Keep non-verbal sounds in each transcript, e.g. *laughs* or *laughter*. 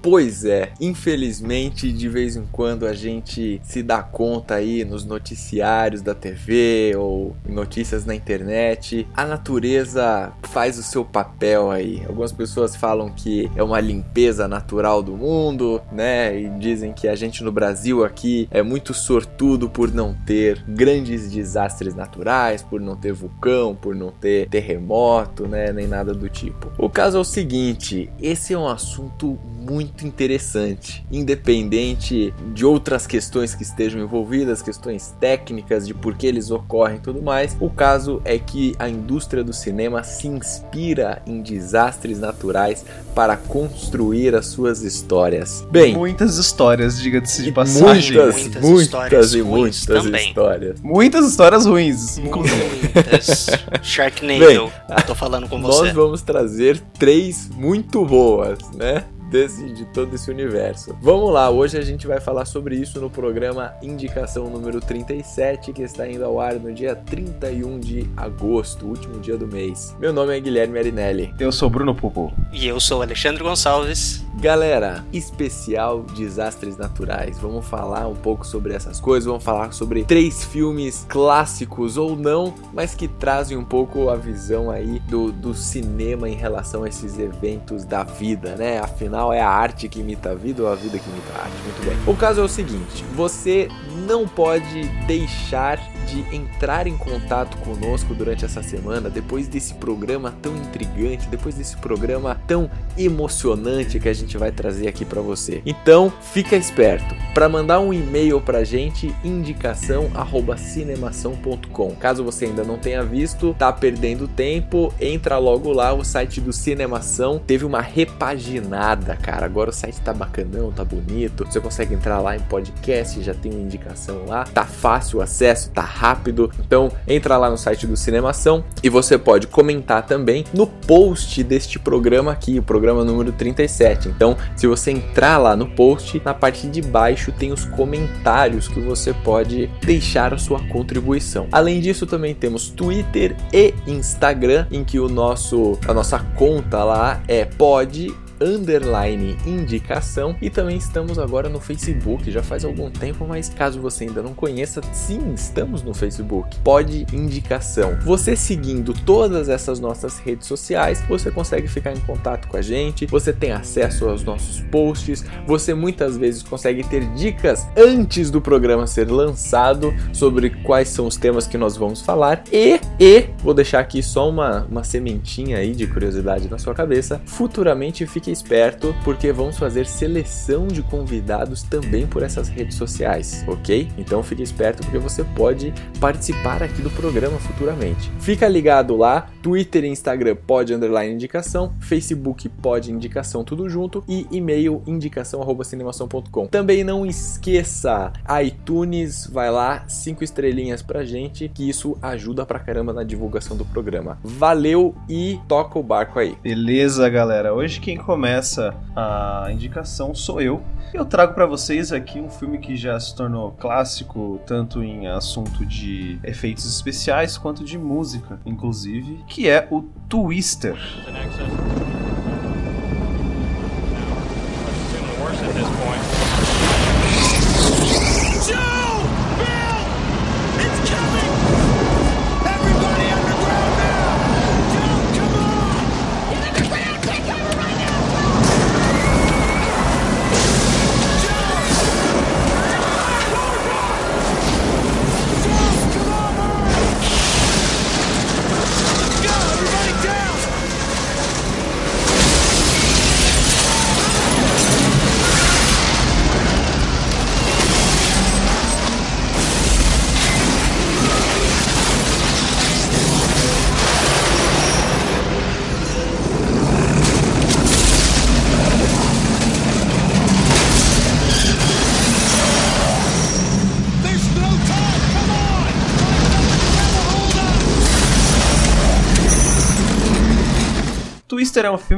Pois é, infelizmente de vez em quando a gente se dá conta aí nos noticiários da TV ou em notícias na internet, a natureza faz o seu papel aí. Algumas pessoas falam que é uma limpeza natural do mundo, né? E dizem que a gente no Brasil aqui é muito sortudo por não ter grandes desastres naturais, por não ter vulcão, por não ter terremoto, né? Nem nada do tipo. O caso é o seguinte, esse é um assunto muito interessante, independente de outras questões que estejam envolvidas, questões técnicas de por que eles ocorrem e tudo mais. O caso é que a indústria do cinema se inspira em desastres naturais para construir as suas histórias. Bem, muitas histórias, diga-se de passagem. muitas, Muitas muitas, histórias e ruins muitas também. histórias. Muitas histórias ruins, inclusive. Muitas. *laughs* Sharknado, tô falando com Nós você. vamos trazer três muito boas, né? Desse, de todo esse universo. Vamos lá, hoje a gente vai falar sobre isso no programa Indicação número 37, que está indo ao ar no dia 31 de agosto, último dia do mês. Meu nome é Guilherme Arinelli. Eu sou Bruno Pupo. E eu sou Alexandre Gonçalves. Galera, especial desastres naturais. Vamos falar um pouco sobre essas coisas, vamos falar sobre três filmes clássicos ou não, mas que trazem um pouco a visão aí do, do cinema em relação a esses eventos da vida, né? Afinal, é a arte que imita a vida ou a vida que imita a arte? Muito bem. O caso é o seguinte: você não pode deixar de entrar em contato conosco durante essa semana, depois desse programa tão intrigante, depois desse programa tão emocionante que a gente vai trazer aqui para você. Então, fica esperto. Para mandar um e-mail pra gente, indicação@cinemação.com. Caso você ainda não tenha visto, tá perdendo tempo, entra logo lá, o site do Cinemação teve uma repaginada, cara. Agora o site tá bacanão, tá bonito. Você consegue entrar lá em podcast, já tem uma indicação lá. Tá fácil o acesso, tá rápido. Então, entra lá no site do Cinemação e você pode comentar também no post deste programa aqui, o programa número 37. Então, se você entrar lá no post, na parte de baixo tem os comentários que você pode deixar a sua contribuição. Além disso, também temos Twitter e Instagram, em que o nosso a nossa conta lá é pod underline indicação e também estamos agora no Facebook, já faz algum tempo, mas caso você ainda não conheça, sim, estamos no Facebook. Pode indicação. Você seguindo todas essas nossas redes sociais, você consegue ficar em contato com a gente, você tem acesso aos nossos posts, você muitas vezes consegue ter dicas antes do programa ser lançado sobre quais são os temas que nós vamos falar e e vou deixar aqui só uma uma sementinha aí de curiosidade na sua cabeça. Futuramente fique esperto porque vamos fazer seleção de convidados também por essas redes sociais, ok? Então fique esperto porque você pode participar aqui do programa futuramente. Fica ligado lá, Twitter e Instagram pode underline indicação, Facebook pode indicação tudo junto e e-mail indicação cinemação.com. Também não esqueça, iTunes, vai lá, cinco estrelinhas pra gente, que isso ajuda pra caramba na divulgação do programa. Valeu e toca o barco aí. Beleza, galera. Hoje quem começa começa a indicação sou eu. Eu trago para vocês aqui um filme que já se tornou clássico tanto em assunto de efeitos especiais quanto de música, inclusive, que é o Twister.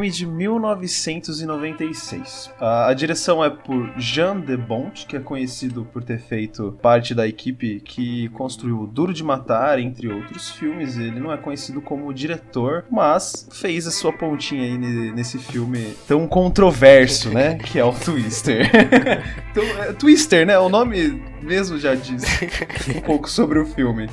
Filme de 1996. A, direção é por Jean de Bont, que é conhecido por ter feito parte da equipe que construiu Duro de Matar, entre outros filmes. Ele não é conhecido como diretor, mas fez a sua pontinha aí nesse filme tão controverso, né? Que é o Twister. *laughs* então, é, Twister, né? O nome mesmo já diz *laughs* um pouco sobre o filme.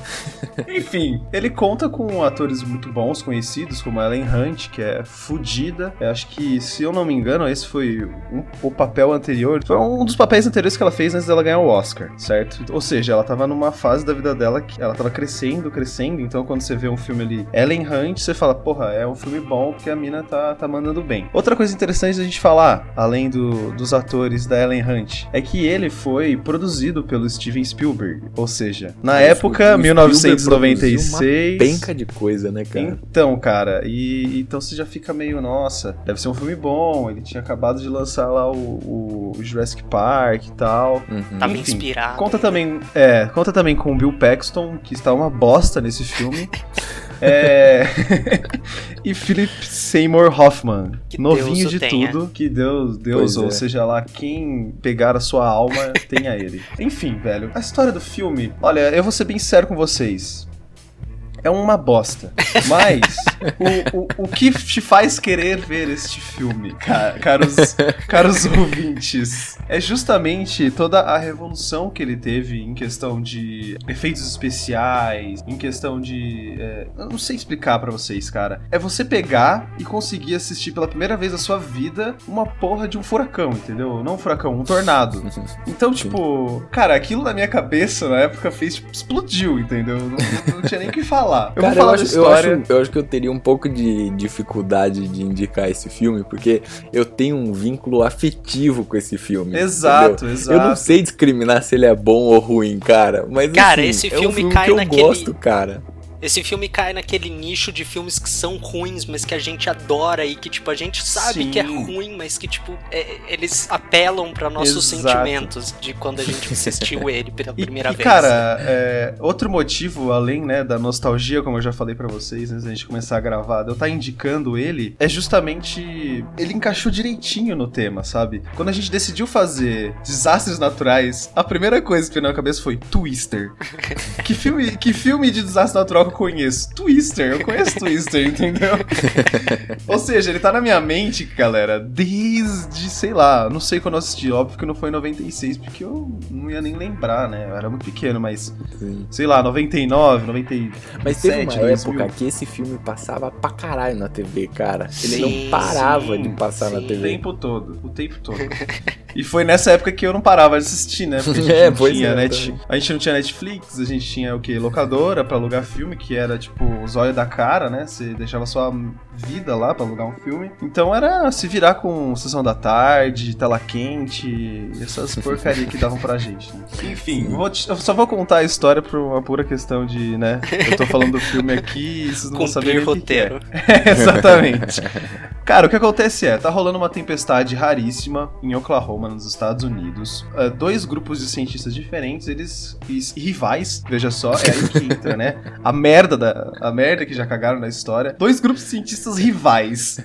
Enfim, ele conta com atores muito bons, conhecidos, como Ellen Hunt, que é fodida. Eu acho que, se eu não me engano, esse foi um, o papel anterior. Foi um dos papéis anteriores que ela fez antes dela ganhar o Oscar, certo? Ou seja, ela tava numa fase da vida dela que ela tava crescendo, crescendo. Então, quando você vê um filme ali, Ellen Hunt, você fala, porra, é um filme bom porque a mina tá, tá mandando bem. Outra coisa interessante a gente falar, além do, dos atores da Ellen Hunt, é que ele foi produzido pelo pelo Steven Spielberg. Ou seja, na cara, época, 1996. Penca de coisa, né, cara? Então, cara, e então você já fica meio, nossa, deve ser um filme bom. Ele tinha acabado de lançar lá o, o Jurassic Park e tal. Uhum. Tava Enfim, inspirado. Conta também, é, conta também com o Bill Paxton, que está uma bosta nesse filme. *laughs* É... *laughs* e Philip Seymour Hoffman, que novinho Deus de tenha. tudo, que Deus, Deus ou é. seja lá quem pegar a sua alma, tenha ele. Enfim, velho, a história do filme, olha, eu vou ser bem sério com vocês é uma bosta. Mas o, o, o que te faz querer ver este filme, caros, caros *laughs* ouvintes, é justamente toda a revolução que ele teve em questão de efeitos especiais, em questão de. É, eu não sei explicar para vocês, cara. É você pegar e conseguir assistir pela primeira vez na sua vida uma porra de um furacão, entendeu? Não um furacão, um tornado. Então, tipo, cara, aquilo na minha cabeça na época fez, tipo, explodiu, entendeu? Não, não tinha nem o que falar falar. Eu Cara, vou falar eu acho, história. Eu acho, eu acho que eu teria um pouco de dificuldade de indicar esse filme, porque eu tenho um vínculo afetivo com esse filme. Exato, entendeu? exato. Eu não sei discriminar se ele é bom ou ruim, cara. Mas cara, assim, esse filme, é um filme cai que eu naquele... gosto, cara. Esse filme cai naquele nicho de filmes que são ruins, mas que a gente adora e que, tipo, a gente sabe Sim. que é ruim, mas que, tipo, é, eles apelam para nossos Exato. sentimentos de quando a gente *laughs* assistiu ele pela primeira e, vez. Cara, é, outro motivo, além, né, da nostalgia, como eu já falei para vocês antes da gente começar a gravar, eu estar tá indicando ele, é justamente. Ele encaixou direitinho no tema, sabe? Quando a gente decidiu fazer desastres naturais, a primeira coisa que veio na cabeça foi Twister. *laughs* que, filme, que filme de desastre natural eu conheço? Twister, eu conheço Twister, *laughs* entendeu? Ou seja, ele tá na minha mente, galera, desde, sei lá, não sei quando eu assisti, óbvio que não foi em 96, porque eu não ia nem lembrar, né? Eu era muito pequeno, mas, Sim. sei lá, 99, 97, Mas teve uma 2000. época que esse filme passava pra caralho na TV, cara. Ele sim, não parava sim, de passar na TV. O tempo todo, o tempo todo. *laughs* e foi nessa época que eu não parava de assistir, né? Porque a *laughs* gente, é, não, tinha é, net... a gente não tinha Netflix, a gente tinha o que? Locadora pra alugar filme, que era tipo os olhos da cara, né? Você deixava sua vida lá pra alugar um filme. Então era se virar com sessão da tarde, tela quente, essas *laughs* porcarias que davam pra gente. Né? Enfim, vou te, eu só vou contar a história por uma pura questão de, né? Eu tô falando do filme aqui e vocês não vão saber o roteiro. que é. *laughs* Exatamente. Cara, o que acontece é, tá rolando uma tempestade raríssima em Oklahoma, nos Estados Unidos. Uh, dois grupos de cientistas diferentes, eles rivais, veja só, é aí que entra, né? A merda da a merda que já cagaram na história. Dois grupos de cientistas rivais.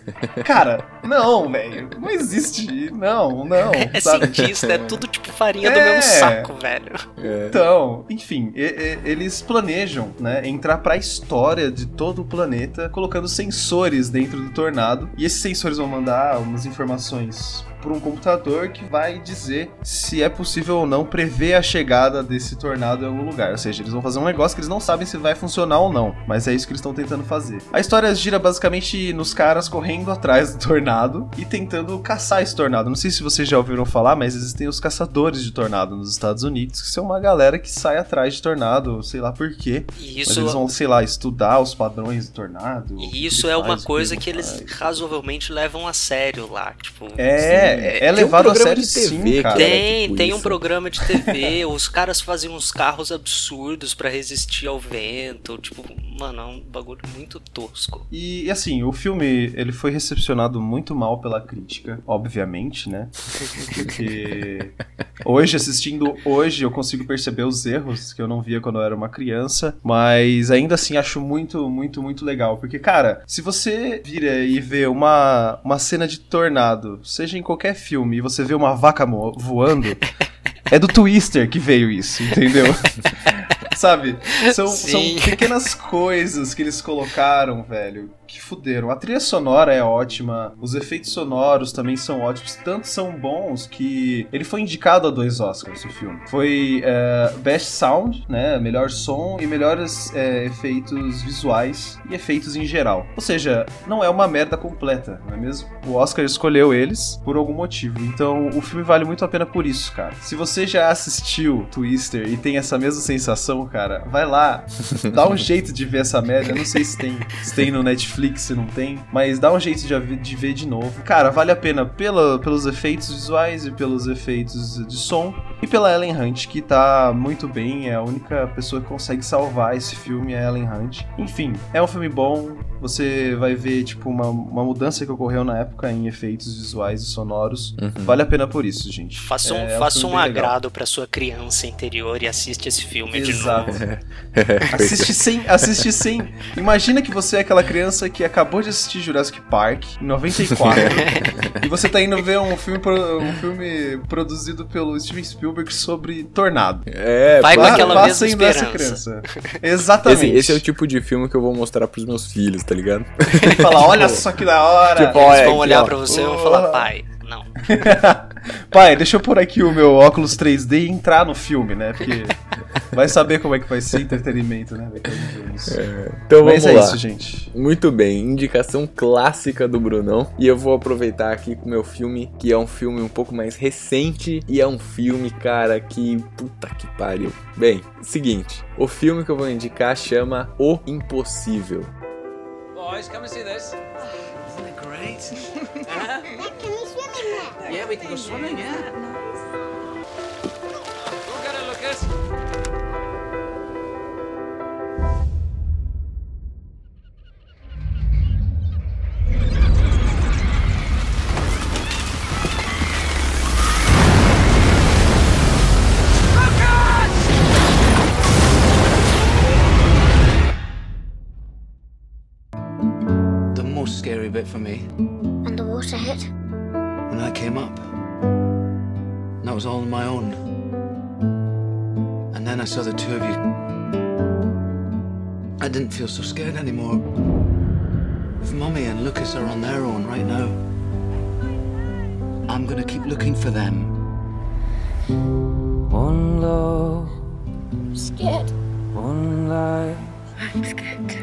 Cara, não, velho. Não existe. Não, não. *laughs* É sabe? cientista, é tudo tipo farinha é... do mesmo saco, velho. É. Então, enfim, e, e, eles planejam, né, entrar pra história de todo o planeta colocando sensores dentro do tornado. E esses sensores vão mandar umas informações por um computador que vai dizer se é possível ou não prever a chegada desse tornado em algum lugar. Ou seja, eles vão fazer um negócio que eles não sabem se vai funcionar ou não, mas é isso que eles estão tentando fazer. A história gira basicamente nos caras correndo atrás do tornado e tentando caçar esse tornado. Não sei se vocês já ouviram falar, mas existem os caçadores de tornado nos Estados Unidos, que são uma galera que sai atrás de tornado, sei lá por quê. Isso... Mas eles vão, sei lá, estudar os padrões do tornado. E isso é uma coisa que, que eles razoavelmente levam a sério lá. Tipo, é, é, é levado um a sério de TV, sim, cara. Tem, tipo tem isso. um programa de TV, *laughs* os caras faziam uns carros absurdos pra resistir ao vento, tipo, mano, é um bagulho muito tosco. E assim, o filme ele foi recepcionado muito mal pela crítica, obviamente, né? Porque *laughs* hoje, assistindo hoje, eu consigo perceber os erros que eu não via quando eu era uma criança, mas ainda assim acho muito, muito, muito legal. Porque, cara, se você vira e vê uma, uma cena de tornado, seja em qualquer filme, e você vê uma vaca voando, é do Twister que veio isso, entendeu? *laughs* Sabe? São, são pequenas coisas que eles colocaram, velho, que fuderam. A trilha sonora é ótima, os efeitos sonoros também são ótimos, tanto são bons que ele foi indicado a dois Oscars, o filme. Foi é, Best Sound, né, melhor som e melhores é, efeitos visuais e efeitos em geral. Ou seja, não é uma merda completa, não é mesmo? O Oscar escolheu eles por algum motivo, então o filme vale muito a pena por isso, cara. Se você já assistiu Twister e tem essa mesma sensação, cara, vai lá, dá um jeito de ver essa merda. Eu não sei se tem, se tem no Netflix, se não tem, mas dá um jeito de, de ver de novo. Cara, vale a pena pela, pelos efeitos visuais e pelos efeitos de som e pela Ellen Hunt, que tá muito bem, é a única pessoa que consegue salvar esse filme, é a Ellen Hunt. Enfim, é um filme bom, você vai ver, tipo, uma, uma mudança que ocorreu na época em efeitos visuais e sonoros. Uhum. Vale a pena por isso, gente. Faça um, É- é faça um agrado pra sua criança interior e assiste esse filme de Exato. novo. *laughs* Assiste sem, assiste sem. Imagina que você é aquela criança que acabou de assistir Jurassic Park em 94 *laughs* e você tá indo ver um filme, um filme produzido pelo Steven Spielberg sobre tornado. É, Vai com aquela mesma sendo essa esperança. criança. Exatamente. esse, esse é o tipo de filme que eu vou mostrar pros meus filhos, tá ligado? Ele fala, *laughs* olha só que da hora. Tipo, Eles vão aqui, olhar ó. pra você e vão falar, pai, não. *laughs* Pai, deixa eu pôr aqui o meu óculos 3D e entrar no filme, né? Porque *laughs* vai saber como é que vai ser entretenimento, né? Anos. Então Mas vamos é lá. isso, gente. Muito bem, indicação clássica do Brunão. E eu vou aproveitar aqui com o meu filme, que é um filme um pouco mais recente. E é um filme, cara, que. Puta que pariu. Bem, seguinte: o filme que eu vou indicar chama O Impossível. Boys, come and see this. Isn't it great? *laughs* huh? Can we swim in there? Yeah, we can go swimming, yeah. Go get it, Lucas. I saw the two of you. I didn't feel so scared anymore. If Mummy and Lucas are on their own right now, I'm gonna keep looking for them. One love, Scared. one life. I'm scared.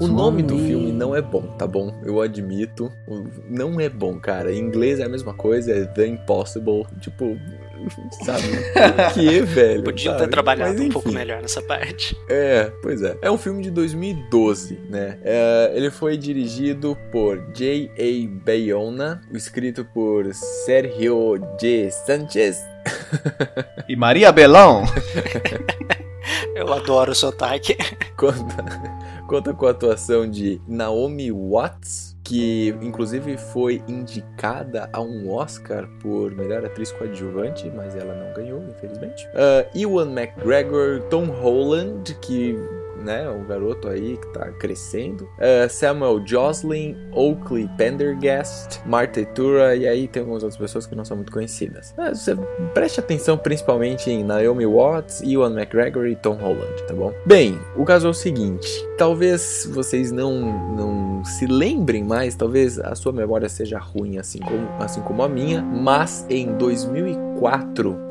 O nome do filme não é bom, tá bom? Eu admito. Não é bom, cara. Em inglês é a mesma coisa, é The Impossible. Tipo, sabe? Por *laughs* que, velho? Podiam ter Sabe? trabalhado Mas, um pouco melhor nessa parte. É, pois é. É um filme de 2012, né? É, ele foi dirigido por J.A. Bayona, escrito por Sergio G. Sanchez. *laughs* E Maria Belão? *laughs* Eu adoro o sotaque. Conta, conta com a atuação de Naomi Watts, que inclusive foi indicada a um Oscar por melhor atriz coadjuvante, mas ela não ganhou, infelizmente. Ah, Ewan McGregor, Tom Holland, que né, o garoto aí que tá crescendo. Ah, Samuel Joslin, Oakley Pendergast, Marta Tura, e aí tem algumas outras pessoas que não são muito conhecidas. Ah, você preste atenção principalmente em Naomi Watts, Ewan McGregor e Tom Holland, tá bom? Bem, o caso é o seguinte: talvez vocês não, não se lembrem mais, talvez a sua memória seja ruim, assim como, assim como a minha, mas em 2004,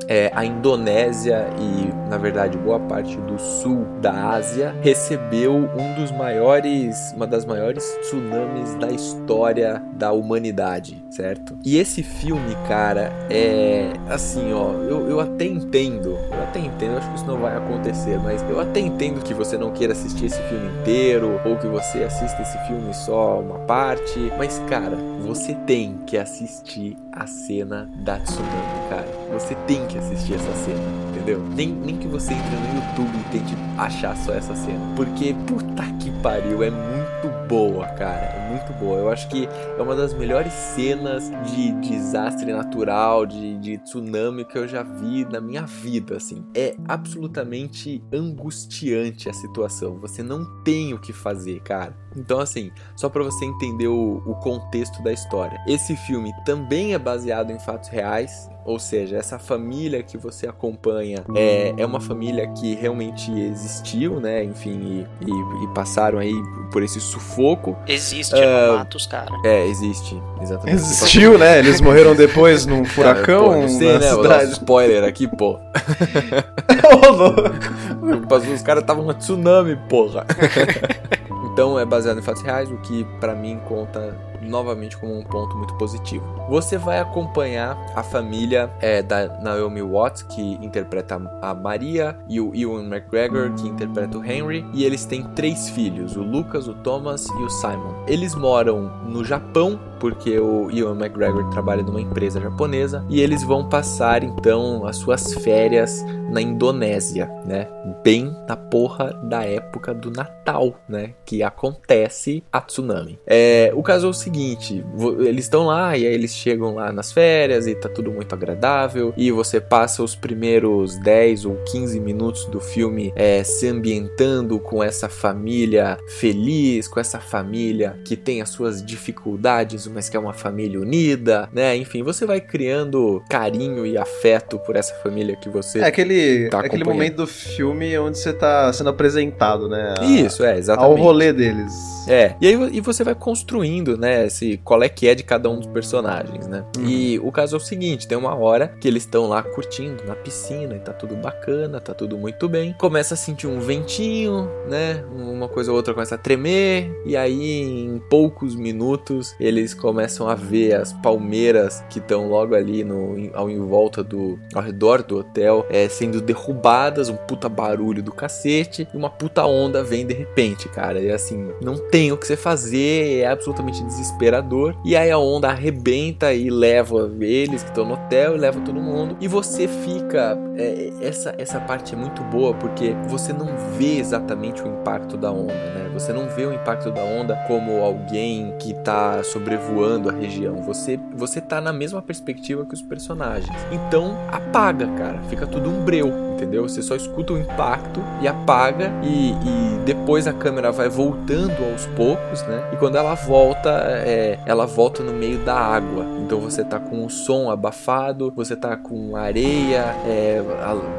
é, a Indonésia e, na verdade, boa parte do sul da Ásia recebeu um dos maiores, uma das maiores tsunamis da história da humanidade. certo? E esse filme, cara, é assim, ó, eu, eu até entendo, até entendo, acho que isso não vai acontecer, mas eu até entendo que você não queira assistir esse filme inteiro, ou que você assista esse filme só uma parte, mas, cara, você tem que assistir a cena da tsunami, cara. Você tem que assistir essa cena, entendeu? Nem, nem que você entre no YouTube e tente achar só essa cena. Porque, puta que pariu, é muito boa, cara. Muito boa. Eu acho que é uma das melhores cenas de desastre natural, de, de tsunami que eu já vi na minha vida, assim. É absolutamente angustiante a situação. Você não tem o que fazer, cara. Então, assim, só para você entender o, o contexto da história. Esse filme também é baseado em fatos reais. Ou seja, essa família que você acompanha é, é uma família que realmente existiu, né? Enfim, e, e, e passaram aí por esse sufoco. Existe, uh, não mata os caras. É, existe, exatamente. Existiu, né? Eles morreram depois num furacão. Cara, pô, não sei, né? Vou dar um spoiler aqui, pô. *laughs* Ô, louco. Os caras estavam uma tsunami, porra. *laughs* Então é baseado em fatos reais, o que para mim conta novamente como um ponto muito positivo. Você vai acompanhar a família é, da Naomi Watts, que interpreta a Maria, e o Ewan McGregor, que interpreta o Henry, e eles têm três filhos, o Lucas, o Thomas e o Simon. Eles moram no Japão, porque o Ewan McGregor trabalha numa empresa japonesa, e eles vão passar então as suas férias na Indonésia, né? Bem na porra da época do Natal, né? Que acontece a tsunami. É, o caso é o seguinte: eles estão lá e aí eles chegam lá nas férias e tá tudo muito agradável. E você passa os primeiros 10 ou 15 minutos do filme é, se ambientando com essa família feliz, com essa família que tem as suas dificuldades, mas que é uma família unida, né? Enfim, você vai criando carinho e afeto por essa família que você. É aquele, tá aquele momento do filme onde você tá sendo apresentado, né? A, Isso, é, exatamente. Ao rolê deles. É, e aí e você vai construindo, né, esse qual é que é de cada um dos personagens, né? Uhum. E o caso é o seguinte, tem uma hora que eles estão lá curtindo na piscina e tá tudo bacana, tá tudo muito bem. Começa a sentir um ventinho, né? Uma coisa ou outra começa a tremer e aí em poucos minutos eles começam a ver as palmeiras que estão logo ali no ao em volta do ao redor do hotel é, sendo derrubadas, um puta barulho do cacete e uma puta onda vem de repente, cara. E assim, não tem o que você fazer, é absolutamente desesperador. E aí a onda arrebenta e leva eles que estão no hotel e leva todo mundo. E você fica. É, essa, essa parte é muito boa porque você não vê exatamente o impacto da onda, né? Você não vê o impacto da onda como alguém que tá sobrevoando a região. Você, você tá na mesma perspectiva que os personagens. Então apaga, cara. Fica tudo um breu entendeu? Você só escuta o impacto e apaga e, e, depois a câmera vai voltando aos poucos, né? E quando ela volta, é, ela volta no meio da água. Então você tá com o som abafado, você tá com areia, é,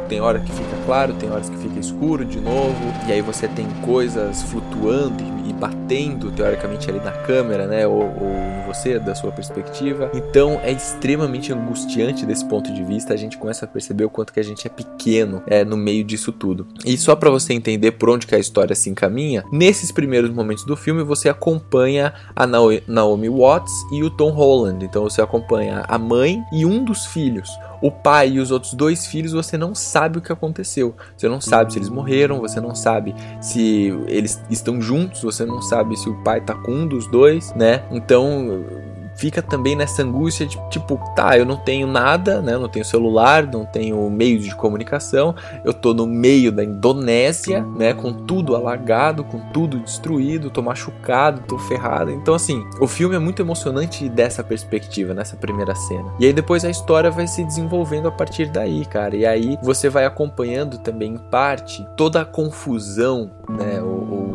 tem hora que fica claro, tem horas que fica escuro de novo, e aí você tem coisas flutuando batendo teoricamente ali na câmera, né? Ou, ou em você, da sua perspectiva. Então é extremamente angustiante desse ponto de vista. A gente começa a perceber o quanto que a gente é pequeno é, no meio disso tudo. E só para você entender por onde que a história se encaminha, nesses primeiros momentos do filme você acompanha a Naomi Watts e o Tom Holland. Então você acompanha a mãe e um dos filhos. O pai e os outros dois filhos você não sabe o que aconteceu. Você não sabe se eles morreram, você não sabe se eles estão juntos, você não sabe se o pai tá com um dos dois, né? Então fica também nessa angústia de tipo, tá, eu não tenho nada, né? Eu não tenho celular, não tenho meios de comunicação, eu tô no meio da Indonésia, né? Com tudo alagado, com tudo destruído, tô machucado, tô ferrado. Então, assim, o filme é muito emocionante dessa perspectiva, nessa primeira cena. E aí depois a história vai se desenvolvendo a partir daí, cara. E aí você vai acompanhando também, em parte, toda a confusão, né?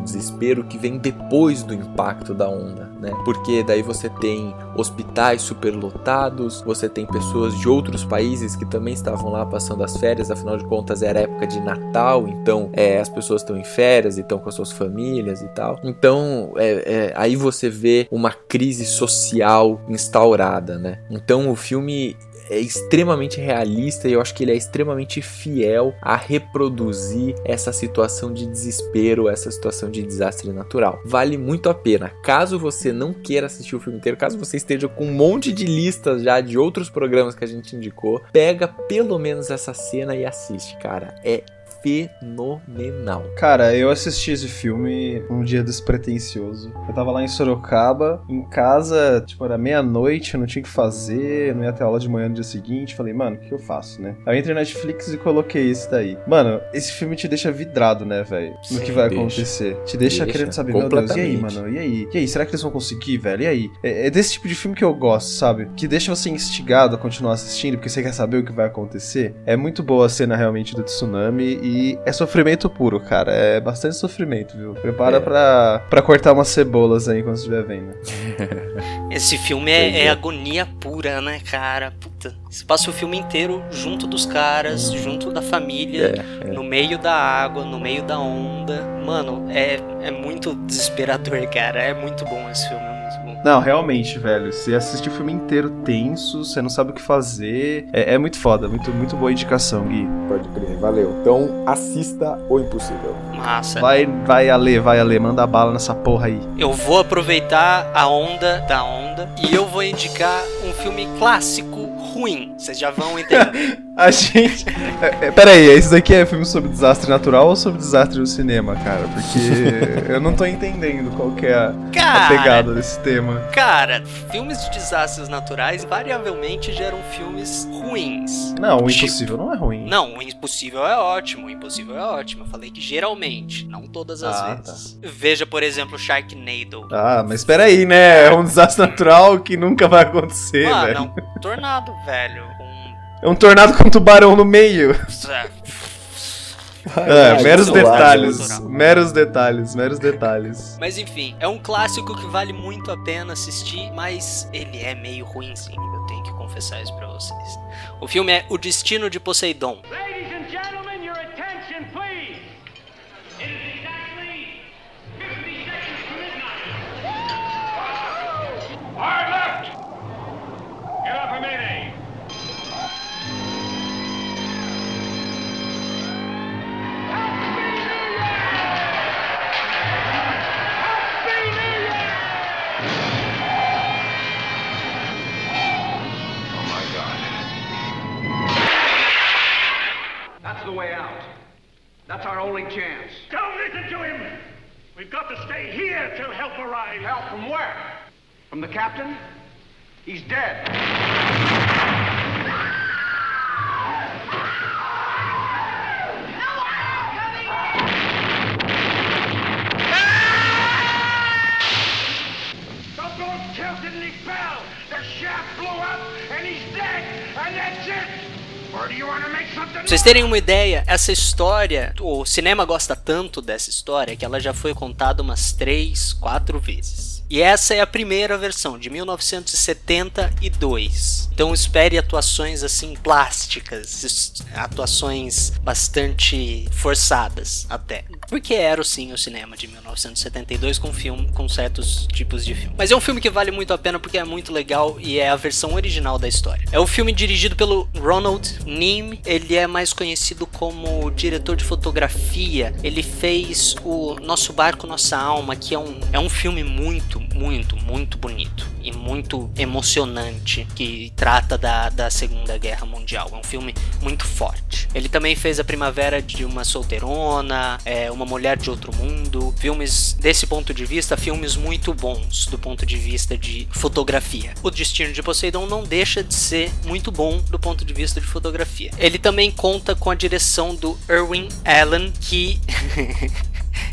Desespero que vem depois do impacto da onda, né? Porque daí você tem hospitais superlotados, você tem pessoas de outros países que também estavam lá passando as férias, afinal de contas era época de Natal, então é, as pessoas estão em férias e estão com as suas famílias e tal. Então é, é, aí você vê uma crise social instaurada, né? Então o filme é extremamente realista e eu acho que ele é extremamente fiel a reproduzir essa situação de desespero, essa situação de desastre natural. Vale muito a pena. Caso você não queira assistir o filme inteiro, caso você esteja com um monte de listas já de outros programas que a gente indicou, pega pelo menos essa cena e assiste, cara. É fenomenal. Cara, eu assisti esse filme um dia despretensioso. Eu tava lá em Sorocaba, em casa, tipo, era meia-noite, eu não tinha o que fazer, não ia ter aula de manhã no dia seguinte. Falei, mano, o que eu faço, né? Aí eu entrei na Netflix e coloquei esse daí. Mano, esse filme te deixa vidrado, né, velho? No que vai deixa. acontecer. Te deixa, Deixa, querendo saber, meu Deus, e aí, mano? E aí? E aí, será que eles vão conseguir, velho? E aí? É, é desse tipo de filme que eu gosto, sabe? Que deixa você instigado a continuar assistindo, porque você quer saber o que vai acontecer. É muito boa a cena realmente do tsunami e é sofrimento puro, cara. É bastante sofrimento, viu? Prepara É. pra, pra cortar umas cebolas aí quando estiver vendo. *laughs* Esse filme é, é. agonia pura, né, cara? Puta. Você passa o filme inteiro junto dos caras, junto da família, É, é. no meio da água, no meio da onda. Mano, é, é muito desesperador, cara. É muito bom esse filme. Não, realmente, velho. Você assiste o filme inteiro tenso, você não sabe o que fazer. É, é muito foda, muito, muito boa indicação, Gui. Pode crer, valeu. Então assista O Impossível. Massa. Vai, vai, Ale, vai, Ale, manda bala nessa porra aí. Eu vou aproveitar a onda da onda e eu vou indicar um filme clássico ruim. Vocês já vão entender. *laughs* A gente. É, é, pera aí, esse daqui é filme sobre desastre natural ou sobre desastre no cinema, cara? Porque *laughs* eu não tô entendendo qual que é a, a Cara, pegada desse tema. cara, filmes de desastres naturais invariavelmente geram filmes ruins. Não, o Tipo- impossível não é ruim. Não, o impossível é ótimo, o impossível é ótimo. Eu falei que geralmente, não todas as Ah, vezes. Veja, por exemplo, Sharknado. Ah, mas pera aí, né? É um desastre natural que nunca vai acontecer, ah, velho. não, tornado, *laughs* velho. Um... É um tornado com um tubarão no meio. É, Ai, meros detalhes. natural. Meros detalhes, meros detalhes. Mas enfim, é um clássico que vale muito a pena assistir, mas ele é meio ruimzinho, eu tenho que confessar isso pra vocês. O filme é O Destino de Poseidon. Ladies That's our only chance. Don't listen to him. We've got to stay here till help arrives. Help from where? From the captain? He's dead. The boat tilted and fell. The shaft blew up and he's dead. And that's it. Vocês terem uma ideia, essa história, o cinema gosta tanto dessa história que ela já foi contada umas 3, 4 vezes. E essa é a primeira versão, de 1972. Então espere atuações assim plásticas, es- atuações bastante forçadas até. Porque era sim o cinema de 1972 com filme, com certos tipos de filme. Mas é um filme que vale muito a pena porque é muito legal e é a versão original da história. É o filme dirigido pelo Ronald Neame. Ele é mais conhecido como diretor de fotografia. Ele fez o Nosso Barco, Nossa Alma, que é um, é um filme muito, muito, muito bonito e muito emocionante que trata da, da Segunda Guerra Mundial. É um filme muito forte. Ele também fez A Primavera de uma Solteirona, é, Uma Mulher de Outro Mundo. Filmes, desse ponto de vista, filmes muito bons do ponto de vista de fotografia. O Destino de Poseidon não deixa de ser muito bom do ponto de vista de fotografia. Ele também conta com a direção do Irwin Allen, que *laughs*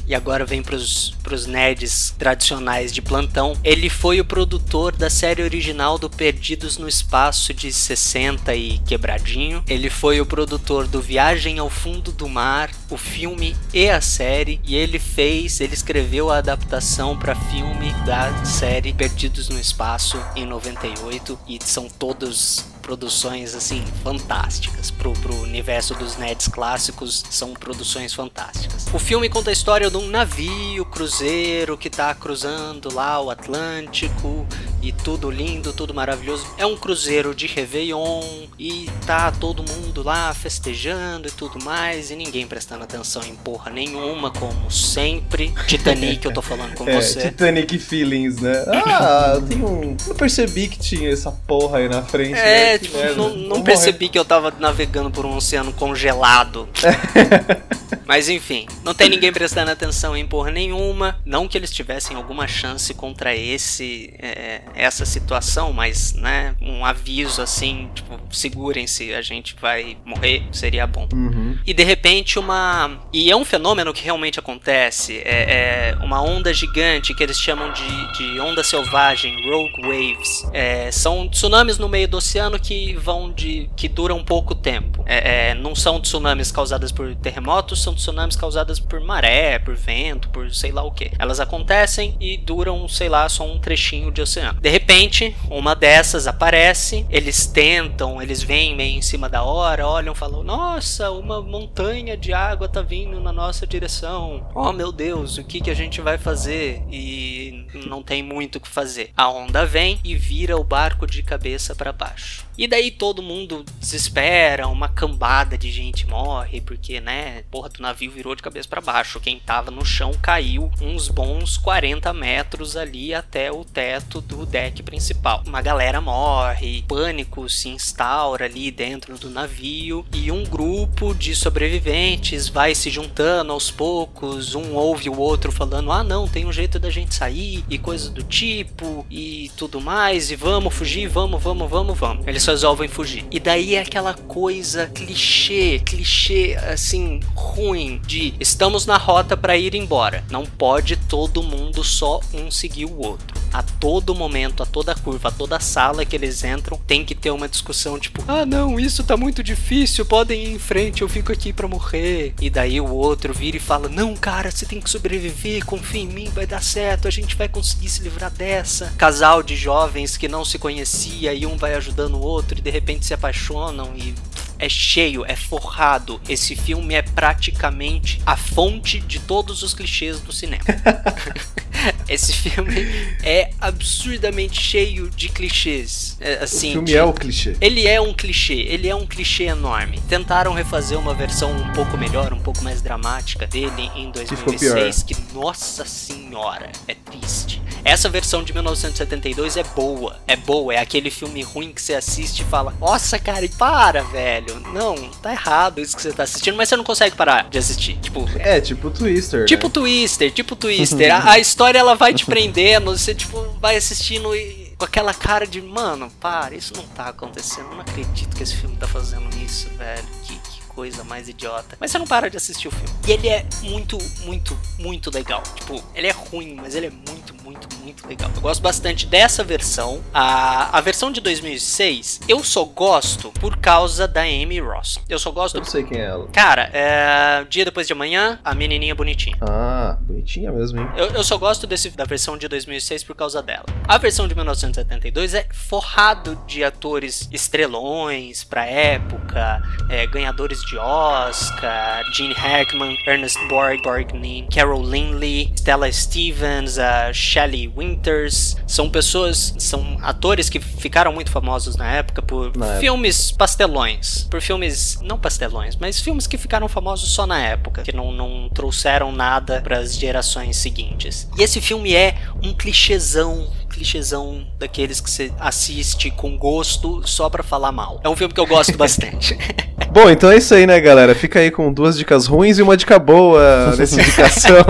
e agora vem pros, pros nerds tradicionais de plantão. Ele foi o produtor da série original do Perdidos no Espaço de 60 e quebradinho. Ele foi o produtor do Viagem ao Fundo do Mar, o filme e a série. E ele fez, ele escreveu a adaptação para filme da série Perdidos no Espaço em 98. E são todos produções assim fantásticas pro, pro universo dos nerds clássicos são produções fantásticas. O filme conta a história de um navio cruzeiro que tá cruzando lá o Atlântico e tudo lindo, tudo maravilhoso. É um cruzeiro de Réveillon e tá todo mundo lá festejando e tudo mais, e ninguém prestando atenção em porra nenhuma, como sempre. Titanic, eu tô falando com *laughs* É, você. Titanic Feelings, né? Ah, eu tenho um. Não percebi que tinha essa porra aí na frente. É, né? Tipo, merda. não, não morrer. percebi que eu tava navegando por um oceano congelado. *laughs* Mas enfim, não tem ninguém prestando atenção em porra nenhuma. Não que eles tivessem alguma chance contra esse é, essa situação, mas, né, um aviso assim, tipo, segurem-se, a gente vai morrer, seria bom. Uhum. E de repente uma. E é um fenômeno que realmente acontece. É, é uma onda gigante que eles chamam de, de onda selvagem, rogue waves. É, são tsunamis no meio do oceano que vão de. que duram pouco tempo. É, é, não são tsunamis causadas por terremotos, são tsunamis causadas por maré, por vento, por sei lá o que. Elas acontecem e duram, sei lá, só um trechinho de oceano. De repente, uma dessas aparece, eles tentam, eles vêm meio em cima da hora, olham, falam: Nossa, uma montanha de água tá vindo na nossa direção. Oh meu Deus, o que, que a gente vai fazer? E não tem muito o que fazer. A onda vem e vira o barco de cabeça para baixo. E daí todo mundo desespera, uma cambada de gente morre, porque, né, porra do navio virou de cabeça para baixo. Quem tava no chão caiu uns bons 40 metros ali até o teto do deck principal. Uma galera morre, pânico se instaura ali dentro do navio e um grupo de sobreviventes vai se juntando aos poucos. Um ouve o outro falando: ah, não, tem um jeito da gente sair e coisa do tipo e tudo mais. E vamos fugir, vamos, vamos, vamos, vamos. Eles resolvem fugir. E daí é aquela coisa clichê, clichê assim, ruim de estamos na rota para ir embora. Não pode todo mundo só um seguir o outro. A todo momento, a toda curva, a toda sala que eles entram, tem que ter uma discussão tipo: "Ah, não, isso tá muito difícil, podem ir em frente, eu fico aqui para morrer". E daí o outro vira e fala: "Não, cara, você tem que sobreviver, confia em mim, vai dar certo, a gente vai conseguir se livrar dessa". Casal de jovens que não se conhecia e um vai ajudando o outro e de repente se apaixonam e é cheio, é forrado. Esse filme é praticamente a fonte de todos os clichês do cinema. *laughs* Esse filme é absurdamente cheio de clichês. É, assim, o filme de- é o clichê. ele é um clichê, ele é um clichê enorme. Tentaram refazer uma versão um pouco melhor, um pouco mais dramática dele em ficou 2006, que, nossa senhora, é triste. Essa versão de 1972 é boa, é boa, é aquele filme ruim que você assiste e fala: Nossa, cara, e para, velho. Não, tá errado isso que você tá assistindo, mas você não consegue parar de assistir. Tipo, É, tipo Twister. Tipo né? Twister, tipo Twister. a, a história ela vai te *laughs* prendendo, você tipo vai assistindo e com aquela cara de, mano, para, isso não tá acontecendo. Não acredito que esse filme tá fazendo isso, velho. Que, que coisa mais idiota. Mas você não para de assistir o filme. E ele é muito, muito, muito legal. Tipo, ele é ruim, mas ele é muito, muito, muito legal. Eu gosto bastante dessa versão. A, a versão de 2006, eu só gosto por causa da Amy Ross. Eu só gosto Eu não sei quem é ela. Cara, é. Dia depois de amanhã, a menininha bonitinha. Ah, bonitinha mesmo, hein? Eu, eu só gosto desse, da versão de 2006 por causa dela. A versão de 1972 é forrado de atores estrelões pra época, é, ganhadores de Oscar, Gene Hackman, Ernest Borg, Borgnine, Carol Lindley, Stella Stevens, a Shelley Winters. São pessoas, são atores que ficaram muito famosos na época por Na época. filmes pastelões. Por filmes, não pastelões, mas filmes que ficaram famosos só na época, que não, não trouxeram nada para as gerações seguintes. E esse filme é um clichêzão, clichêzão daqueles que você assiste com gosto só pra falar mal. É um filme que eu gosto bastante. *laughs* Bom, então é isso aí, né, galera? Fica aí com duas dicas ruins e uma dica boa nessa indicação. *laughs*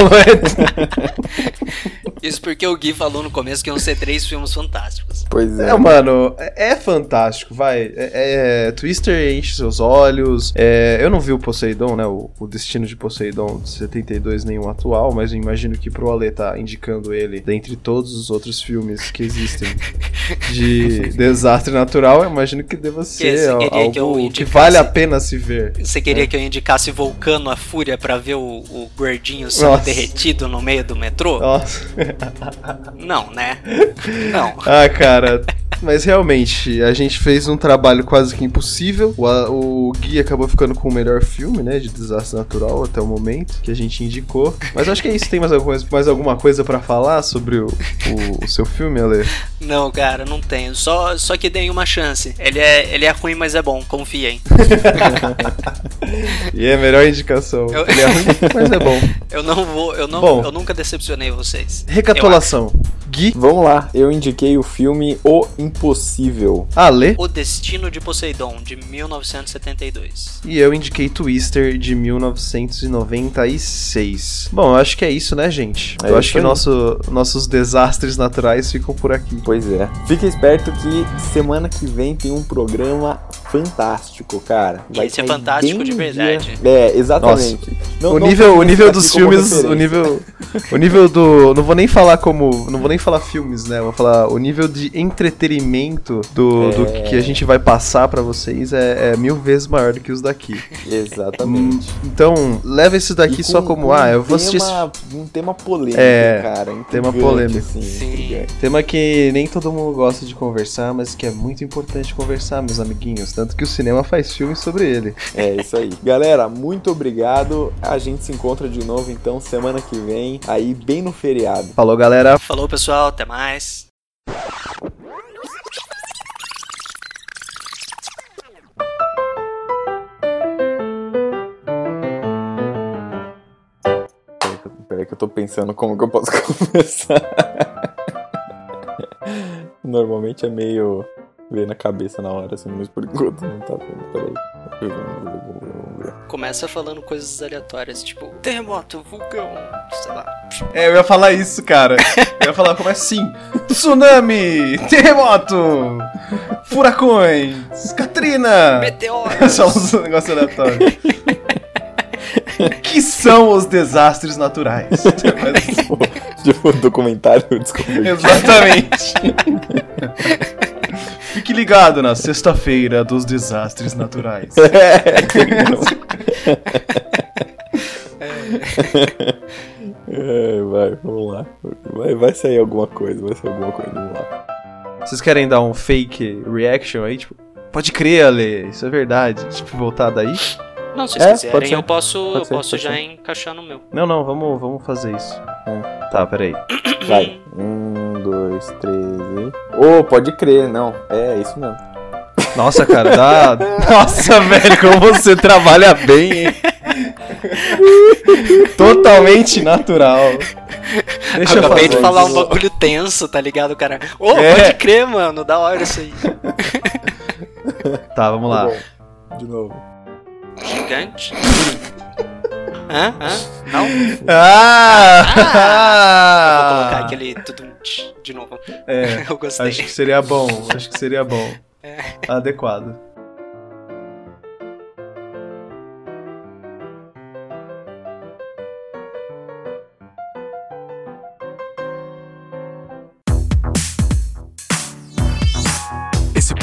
Isso porque o Gui falou no começo que iam ser três filmes fantásticos. Pois é. É, mano, é, é fantástico, vai. É, é- Twister enche seus olhos. É, eu não vi o Poseidon, né? O, o Destino de Poseidon de 72, nenhum atual, mas eu imagino que pro Ale tá indicando ele dentre todos os outros filmes que existem *laughs* de desastre natural, eu imagino que deva ser que algo que indicasse? vale a pena se ver. Você queria que eu indicasse Vulcano a Fúria pra ver o, o gordinho sendo Nossa. derretido no meio do metrô? Nossa. *laughs* Não, né? Não. Ah, cara, Mas realmente, a gente fez um trabalho quase que impossível. O, o Gui acabou ficando com o melhor filme, né? De desastre natural até o momento, que a gente indicou. Mas acho que é isso. Tem mais alguma coisa, mais alguma coisa pra falar sobre o, o, o seu filme, Ale? Não, cara, não tenho. Só, só que deem uma chance. Ele é, ele é ruim, mas é bom. Confiem. *laughs* E é a melhor indicação. Eu- Ele é ruim, mas é bom. Eu não vou. Eu, não, Bom. eu nunca decepcionei vocês. Recapitulação. Gui, Vamos lá, eu indiquei o filme O Impossível. Ale O Destino de Poseidon, de 1972. e eu indiquei Twister de 1996. Bom, eu acho que é isso, né, gente? É eu acho que nosso, nossos desastres naturais ficam por aqui. Pois é. Fique esperto que semana que vem tem um programa fantástico, cara. Esse é fantástico de verdade. dia- É, exatamente. Não- o não nível, o nível dos filmes, o nível, o nível do, não vou nem falar como, não vou nem falar filmes, né? Vou falar o nível de entretenimento do, do É. que a gente vai passar pra vocês é, é mil vezes maior do que os daqui. *laughs* Exatamente. Então leva esse daqui E só com como um ah, eu vou assistir Um tema polêmico, É, cara. tema polêmico. Assim, Sim. Tema que nem todo mundo gosta de conversar, mas que é muito importante conversar, meus amiguinhos. Tanto que o cinema faz filmes sobre ele. É isso aí. Galera, muito obrigado. A gente se encontra de novo então semana que vem, aí bem no feriado. Falou, galera. Falou, pessoal. Até mais. Peraí que eu- tô pensando como que eu posso *laughs* começar. Normalmente é meio ver na cabeça na hora, assim, mas por enquanto não tá vendo. Peraí. Começa falando coisas aleatórias, tipo terremoto, vulcão, sei lá. É, eu ia falar isso, cara. Eu ia falar como é assim: tsunami, terremoto, furacões, Katrina. Meteoro. *laughs* Só uns negócios aleatórios. *laughs* *laughs* que são os desastres naturais? *laughs* tipo, documentário descobriu. Exatamente. *laughs* Fique ligado na sexta-feira dos desastres naturais. É, vai, vamos lá. Vai, vai sair alguma coisa, vai sair alguma coisa, vamos lá. Vocês querem dar um fake reaction aí? Tipo, pode crer, Ale, isso é verdade. Tipo, voltar daí? Não, se vocês É, quiserem, ser. eu posso, Pode eu ser, posso já ser. encaixar no meu. Não, não, vamos, vamos fazer isso. Tá, peraí. *clears throat* Vai. Um, dois, três e. Ô, pode crer, não. É isso mesmo. Nossa, cara, dá. *laughs* Nossa, velho, como você trabalha bem, hein? Totalmente natural. Deixa eu Acabei fazer de falar um isso. bagulho tenso, tá ligado, cara? Ô, É. pode crer, mano, da hora isso aí. Tá, vamos lá. De novo. Gigante? *laughs* Hã? Hã? Não? Ah! Vou colocar aquele tudo de novo. É, *laughs* Eu gostei. acho que seria bom, acho que seria bom. É. Adequado.